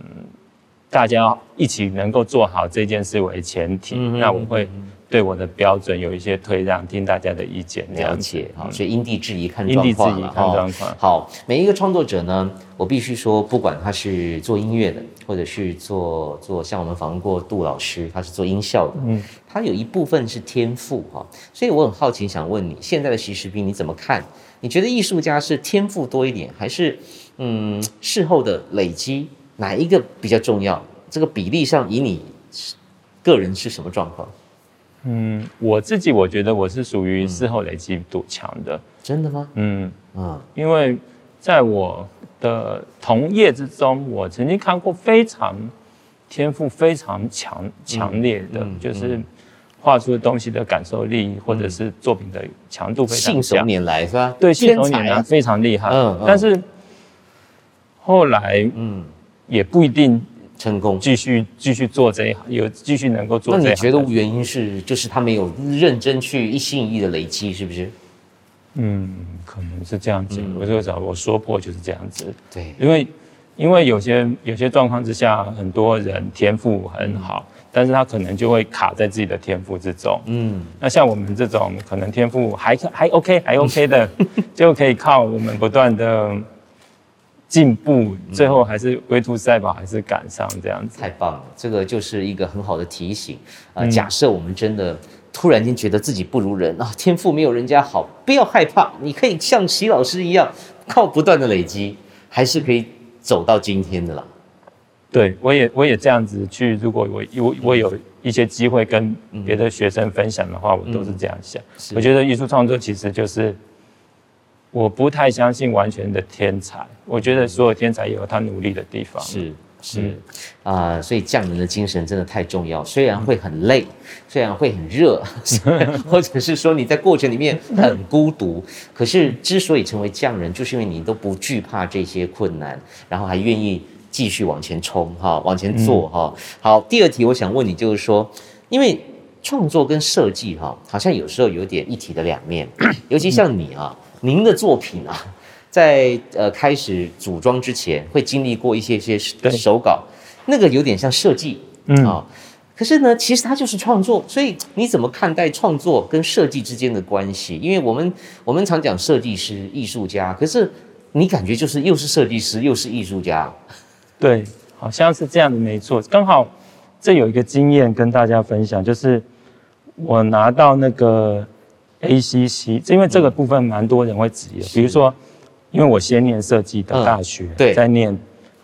大家一起能够做好这件事为前提，那我会。对我的标准有一些退让，听大家的意见，了解好，所以因地制宜看状况。因地制宜看状况。好，每一个创作者呢，我必须说，不管他是做音乐的，或者是做做像我们访问过杜老师，他是做音效的，嗯，他有一部分是天赋哈，所以我很好奇，想问你，现在的徐世斌你怎么看？你觉得艺术家是天赋多一点，还是嗯事后的累积，哪一个比较重要？这个比例上，以你个人是什么状况？嗯，我自己我觉得我是属于事后累积度强的。真的吗？嗯嗯，因为在我的同业之中，我曾经看过非常天赋非常强强烈的，就是画出的东西的感受力，或者是作品的强度非常强。信手拈来是吧？对，信手拈来非常厉害。嗯，但是后来嗯也不一定。成功，继续继续做这一行，有继续能够做这一行。那你觉得原因是，就是他没有认真去一心一意的累积，是不是？嗯，可能是这样子。嗯、我就找我说破就是这样子。对，因为因为有些有些状况之下，很多人天赋很好，嗯、但是他可能就会卡在自己的天赋之中。嗯，那像我们这种可能天赋还还 OK 还 OK 的，就可以靠我们不断的。进步，最后还是龟兔赛跑，还是赶上这样子。太棒了，这个就是一个很好的提醒啊、呃！假设我们真的突然间觉得自己不如人啊，天赋没有人家好，不要害怕，你可以像习老师一样，靠不断的累积，还是可以走到今天的啦。对，我也我也这样子去，如果我有我有一些机会跟别的学生分享的话，我都是这样想。嗯、我觉得艺术创作其实就是。我不太相信完全的天才，我觉得所有天才也有他努力的地方。是是啊、呃，所以匠人的精神真的太重要。虽然会很累，虽然会很热，或者是说你在过程里面很孤独，可是之所以成为匠人，就是因为你都不惧怕这些困难，然后还愿意继续往前冲哈，往前做哈。好，第二题我想问你，就是说，因为创作跟设计哈，好像有时候有点一体的两面，尤其像你啊。您的作品啊，在呃开始组装之前，会经历过一些些手稿，那个有点像设计，嗯啊、哦，可是呢，其实它就是创作，所以你怎么看待创作跟设计之间的关系？因为我们我们常讲设计师、艺术家，可是你感觉就是又是设计师又是艺术家，对，好像是这样的，没错。刚好这有一个经验跟大家分享，就是我拿到那个。ACC，因为这个部分蛮多人会质疑的，比如说，因为我先念设计的大学，对，在念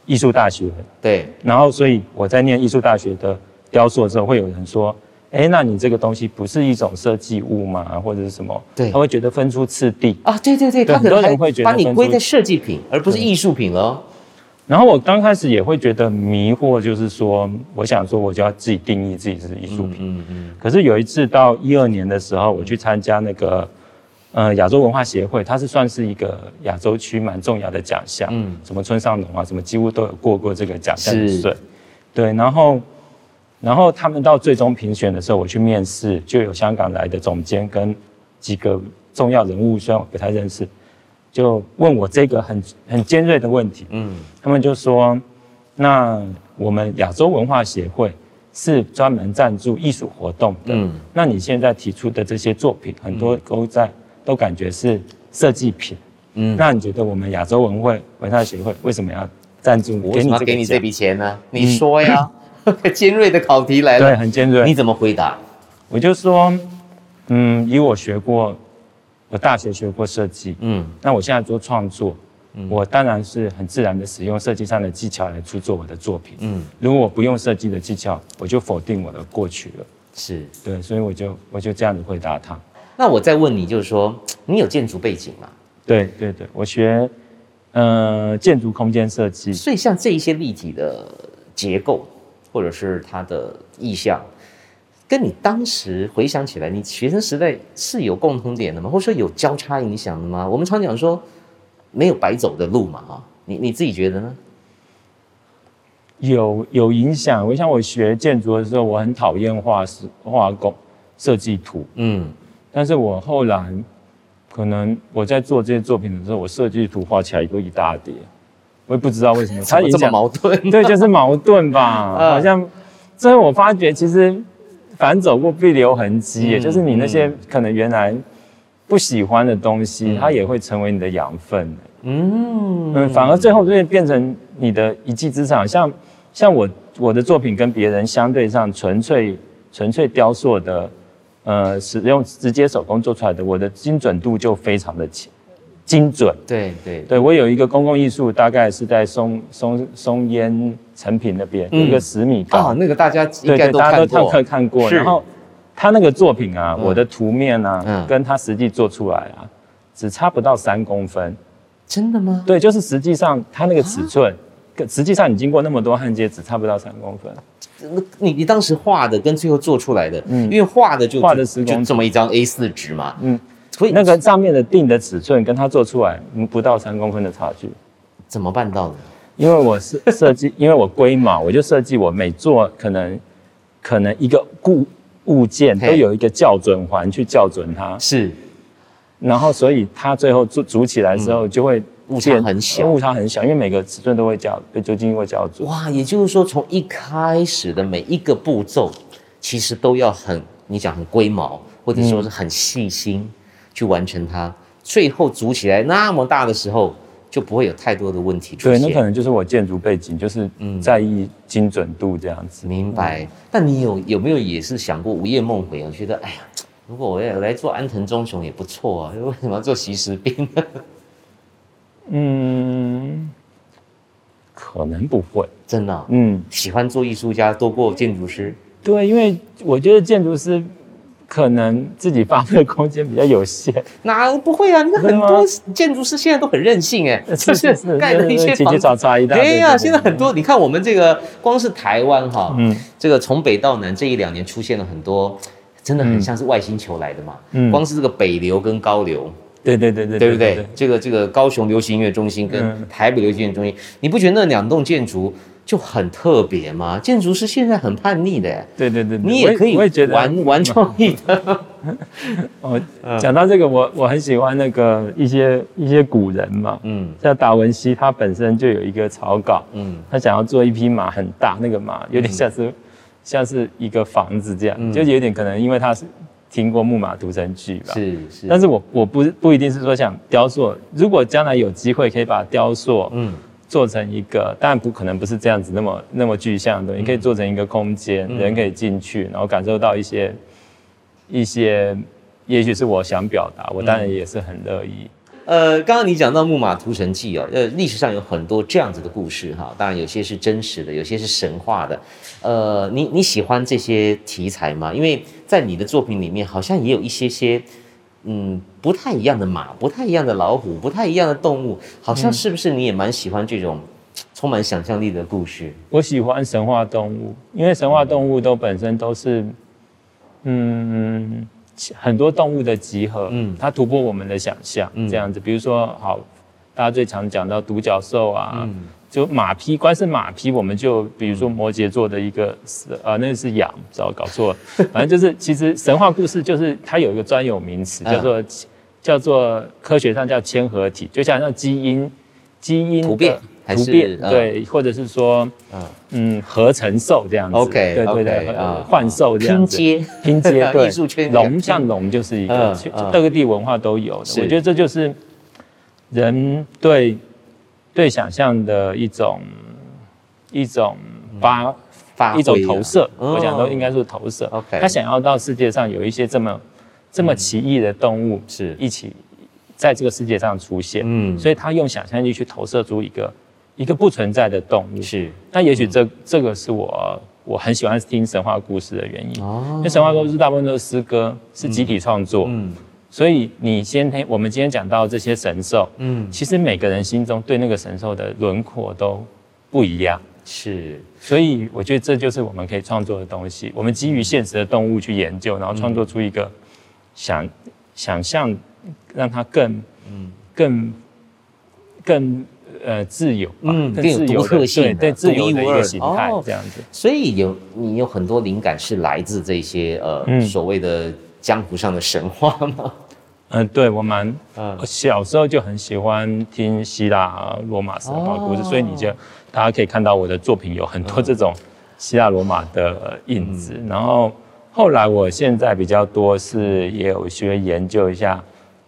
艺术大学，对，然后所以我在念艺术大学的雕塑的时候，会有人说，哎，那你这个东西不是一种设计物吗？或者是什么？对，他会觉得分出次第。啊，对对对，对他可能会觉得把你归在设计品，而不是艺术品了。然后我刚开始也会觉得迷惑，就是说，我想说，我就要自己定义自己是艺术品。嗯嗯。可是有一次到一二年的时候，我去参加那个，呃，亚洲文化协会，它是算是一个亚洲区蛮重要的奖项。嗯。什么村上隆啊，什么几乎都有过过这个奖项。是。对，然后，然后他们到最终评选的时候，我去面试，就有香港来的总监跟几个重要人物，虽然我不太认识。就问我这个很很尖锐的问题，嗯，他们就说，那我们亚洲文化协会是专门赞助艺术活动的，嗯，那你现在提出的这些作品，很多都在都感觉是设计品，嗯，那你觉得我们亚洲文会文化协会为什么要赞助？我为什么要给你这笔钱呢？你说呀，尖锐的考题来了，对，很尖锐，你怎么回答？我就说，嗯，以我学过。我大学学过设计，嗯，那我现在做创作，嗯，我当然是很自然的使用设计上的技巧来去做我的作品，嗯，如果我不用设计的技巧，我就否定我的过去了，是对，所以我就我就这样子回答他。那我再问你，就是说你有建筑背景吗？对对对，我学，呃，建筑空间设计，所以像这一些立体的结构，或者是它的意象。跟你当时回想起来，你学生时代是有共同点的吗？或者说有交叉影响的吗？我们常讲说没有白走的路嘛，哈，你你自己觉得呢？有有影响。我想我学建筑的时候，我很讨厌画是画工设计图，嗯，但是我后来可能我在做这些作品的时候，我设计图画起来都一大叠，我也不知道为什么，它这么矛盾，对，就是矛盾吧，好像最后我发觉其实。反走过必留痕迹，也就是你那些可能原来不喜欢的东西，它也会成为你的养分。嗯嗯，反而最后就会变成你的一技之长。像像我我的作品跟别人相对上纯粹纯粹雕塑的，呃，使用直接手工做出来的，我的精准度就非常的强。精准，对对。对，我有一个公共艺术，大概是在松松松烟成品那边，一个十米高，啊，那个大家应该都看过，大家都看看过。然后他那个作品啊，我的图面啊，跟他实际做出来啊，只差不到三公分。真的吗？对，就是实际上他那个尺寸，实际上你经过那么多焊接，只差不到三公分。你你当时画的跟最后做出来的，嗯，因为画的就画的是就这么一张 A 四纸嘛，嗯。所以那个上面的定的尺寸跟它做出来不到三公分的差距，怎么办到的？因为我是设计，因为我龟毛，我就设计我每做可能可能一个固物件都有一个校准环去校准它，是，然后所以它最后组组起来之后就会误差很小，误差很小，因为每个尺寸都会校，对，就经过校准。哇，也就是说从一开始的每一个步骤，其实都要很你讲很龟毛，或者说是很细心。嗯去完成它，最后组起来那么大的时候，就不会有太多的问题出现。对，那可能就是我建筑背景，就是在意精准度这样子。嗯、明白。但你有有没有也是想过午夜梦回我？觉得哎呀，如果我也来做安藤忠雄也不错啊，为什么要做习食斌呢？嗯，可能不会，真的、啊。嗯，喜欢做艺术家多过建筑师。对，因为我觉得建筑师。可能自己发挥的空间比较有限，哪不会啊？你看很多建筑师现在都很任性哎，就 是盖的一些房子，对呀，现在很多，你看我们这个光是台湾哈，嗯，这个从北到南这一两年出现了很多，真的很像是外星球来的嘛，嗯，光是这个北流跟高流，对对对对，对不对？这个这个高雄流行音乐中心跟台北流行音乐中心，你不觉得那两栋建筑？就很特别嘛，建筑师现在很叛逆的，对对对，你也可以玩玩创意的。哦，讲到这个，我我很喜欢那个一些一些古人嘛，嗯，像达文西，他本身就有一个草稿，嗯，他想要做一匹马很大，那个马有点像是像是一个房子这样，就有点可能因为他是听过木马屠城记吧，是是，但是我我不不一定是说想雕塑，如果将来有机会可以把雕塑，嗯。做成一个，当然不可能不是这样子那么那么具象的，你可以做成一个空间，嗯、人可以进去，然后感受到一些一些，也许是我想表达，我当然也是很乐意。呃，刚刚你讲到《木马屠城记》哦，呃，历史上有很多这样子的故事哈，当然有些是真实的，有些是神话的。呃，你你喜欢这些题材吗？因为在你的作品里面，好像也有一些些嗯不太一样的马，不太一样的老虎，不太一样的动物，好像是不是你也蛮喜欢这种充满想象力的故事？我喜欢神话动物，因为神话动物都本身都是嗯。很多动物的集合，嗯，它突破我们的想象，这样子，比如说，好，大家最常讲到独角兽啊，就马匹，光是马匹，我们就比如说摩羯座的一个是，呃，那个是羊，早搞错了，反正就是，其实神话故事就是它有一个专有名词，叫做叫做科学上叫嵌合体，就像那基因基因突变。突变对，或者是说，嗯，合成兽这样子，OK，对对对，幻兽这样子，拼接。拼接，艺术圈龙像龙就是一个各个地文化都有的，我觉得这就是人对对想象的一种一种发发一种投射，我讲都应该是投射，OK，他想要到世界上有一些这么这么奇异的动物是一起在这个世界上出现，嗯，所以他用想象力去投射出一个。一个不存在的动物是，那也许这这个是我我很喜欢听神话故事的原因哦，因为神话故事大部分都是诗歌，是集体创作，嗯，所以你先听我们今天讲到这些神兽，嗯，其实每个人心中对那个神兽的轮廓都不一样，是，所以我觉得这就是我们可以创作的东西，我们基于现实的动物去研究，然后创作出一个想想象，让它更嗯。更更。呃，自由，嗯，更有独特性，对，对，自由的一个形态，这样子。所以有你有很多灵感是来自这些呃、嗯、所谓的江湖上的神话吗？嗯、呃，对我蛮，嗯，小时候就很喜欢听希腊罗马神话故事，哦、所以你就大家可以看到我的作品有很多这种希腊罗马的印子。嗯、然后后来我现在比较多是也有学研究一下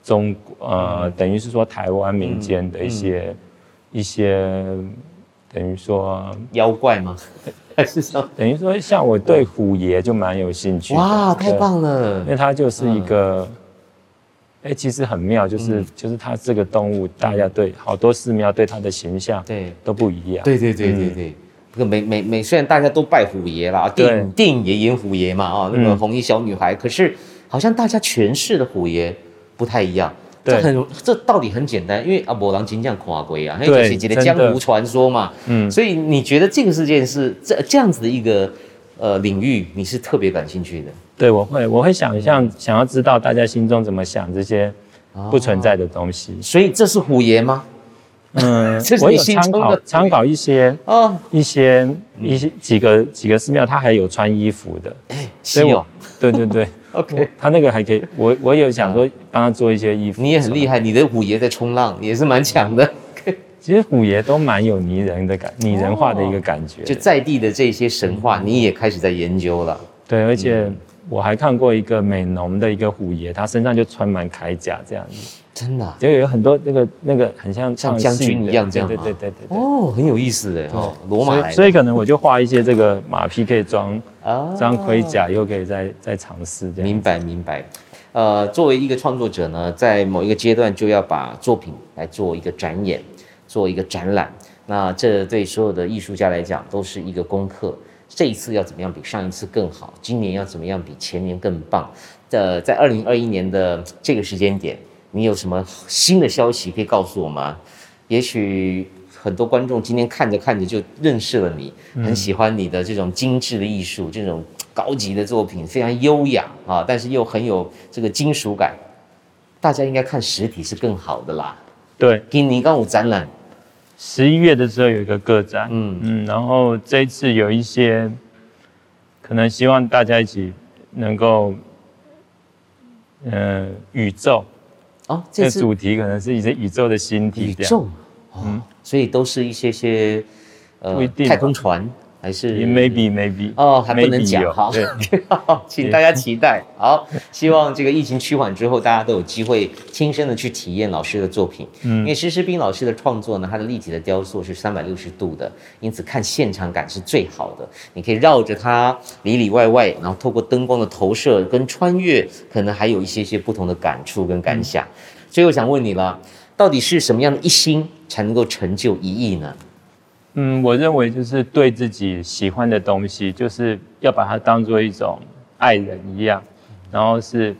中呃，嗯、等于是说台湾民间的一些。一些等于说妖怪吗？还是说 等于说像我对虎爷就蛮有兴趣。哇，太棒了！因为它就是一个，哎、嗯，其实很妙，就是、嗯、就是他这个动物，大家对好多寺庙对他的形象对都不一样。对对对对对，这个每每每虽然大家都拜虎爷啦，电影电影也演虎爷嘛啊，那个红衣小女孩，可是好像大家诠释的虎爷不太一样。这很，这道理很简单，因为啊，没人真正看过啊，还有这些的江湖传说嘛，嗯，所以你觉得这个事件是这这样子的一个呃领域，你是特别感兴趣的？对，我会，我会想象想要知道大家心中怎么想这些不存在的东西。所以这是虎爷吗？嗯，我有参考参考一些哦，一些一些几个几个寺庙，他还有穿衣服的，哎，所以我，对对对。OK，他那个还可以，我我有想说帮他做一些衣服。你也很厉害，你的虎爷在冲浪也是蛮强的。其实虎爷都蛮有拟人的感，拟人化的一个感觉。就在地的这些神话，你也开始在研究了。对，而且我还看过一个美浓的一个虎爷，他身上就穿满铠甲这样子。真的，就有很多那个那个很像像将军一样这样。对对对对。哦，很有意思哎。哦，罗马。所以可能我就画一些这个马匹可以装。啊，装盔甲又可以再再尝试这样。明白明白，呃，作为一个创作者呢，在某一个阶段就要把作品来做一个展演，做一个展览。那这对所有的艺术家来讲都是一个功课。这一次要怎么样比上一次更好？今年要怎么样比前年更棒？呃，在二零二一年的这个时间点，你有什么新的消息可以告诉我吗？也许。很多观众今天看着看着就认识了你，很喜欢你的这种精致的艺术，这种高级的作品，非常优雅啊，但是又很有这个金属感。大家应该看实体是更好的啦。对，今年刚有展览，十一月的时候有一个个展，嗯。嗯，然后这一次有一些，可能希望大家一起能够，呃，宇宙，哦，这个主题可能是一些宇宙的星体，宇宙，嗯。所以都是一些些，呃，太空船还是？Maybe maybe 哦，还不能讲哈。好，请大家期待。好，希望这个疫情趋缓之后，大家都有机会亲身的去体验老师的作品。嗯，因为施施斌老师的创作呢，他的立体的雕塑是三百六十度的，因此看现场感是最好的。你可以绕着它里里外外，然后透过灯光的投射跟穿越，可能还有一些些不同的感触跟感想。嗯，所以我想问你了。到底是什么样的一心才能够成就一意呢？嗯，我认为就是对自己喜欢的东西，就是要把它当做一种爱人一样，然后是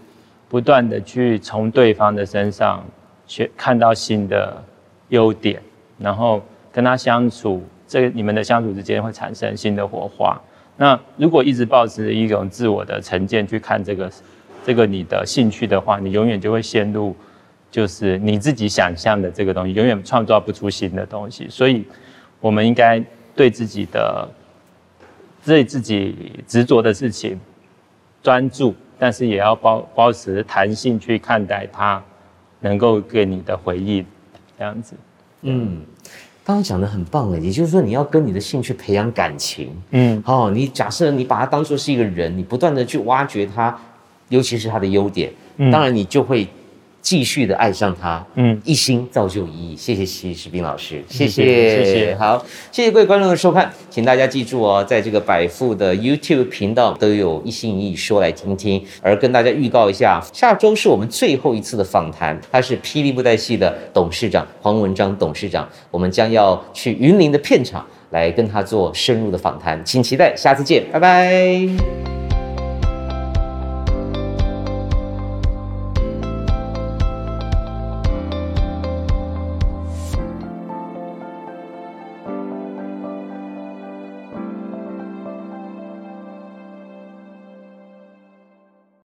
不断的去从对方的身上去看到新的优点，然后跟他相处，这个你们的相处之间会产生新的火花。那如果一直保持一种自我的成见去看这个这个你的兴趣的话，你永远就会陷入就是你自己想象的这个东西，永远创造不出新的东西，所以。我们应该对自己的、对自己执着的事情专注，但是也要保保持弹性去看待它，能够给你的回忆这样子。嗯，刚刚讲的很棒了，也就是说你要跟你的兴趣培养感情。嗯，哦，你假设你把它当做是一个人，你不断的去挖掘它，尤其是它的优点，嗯，当然你就会。继续的爱上他，嗯，一心造就一意。谢谢徐世斌老师，谢谢，谢谢。好，谢谢各位观众的收看，请大家记住哦，在这个百富的 YouTube 频道都有一心一意说来听听。而跟大家预告一下，下周是我们最后一次的访谈，他是霹雳布袋戏的董事长黄文章董事长，我们将要去云林的片场来跟他做深入的访谈，请期待，下次见，拜拜。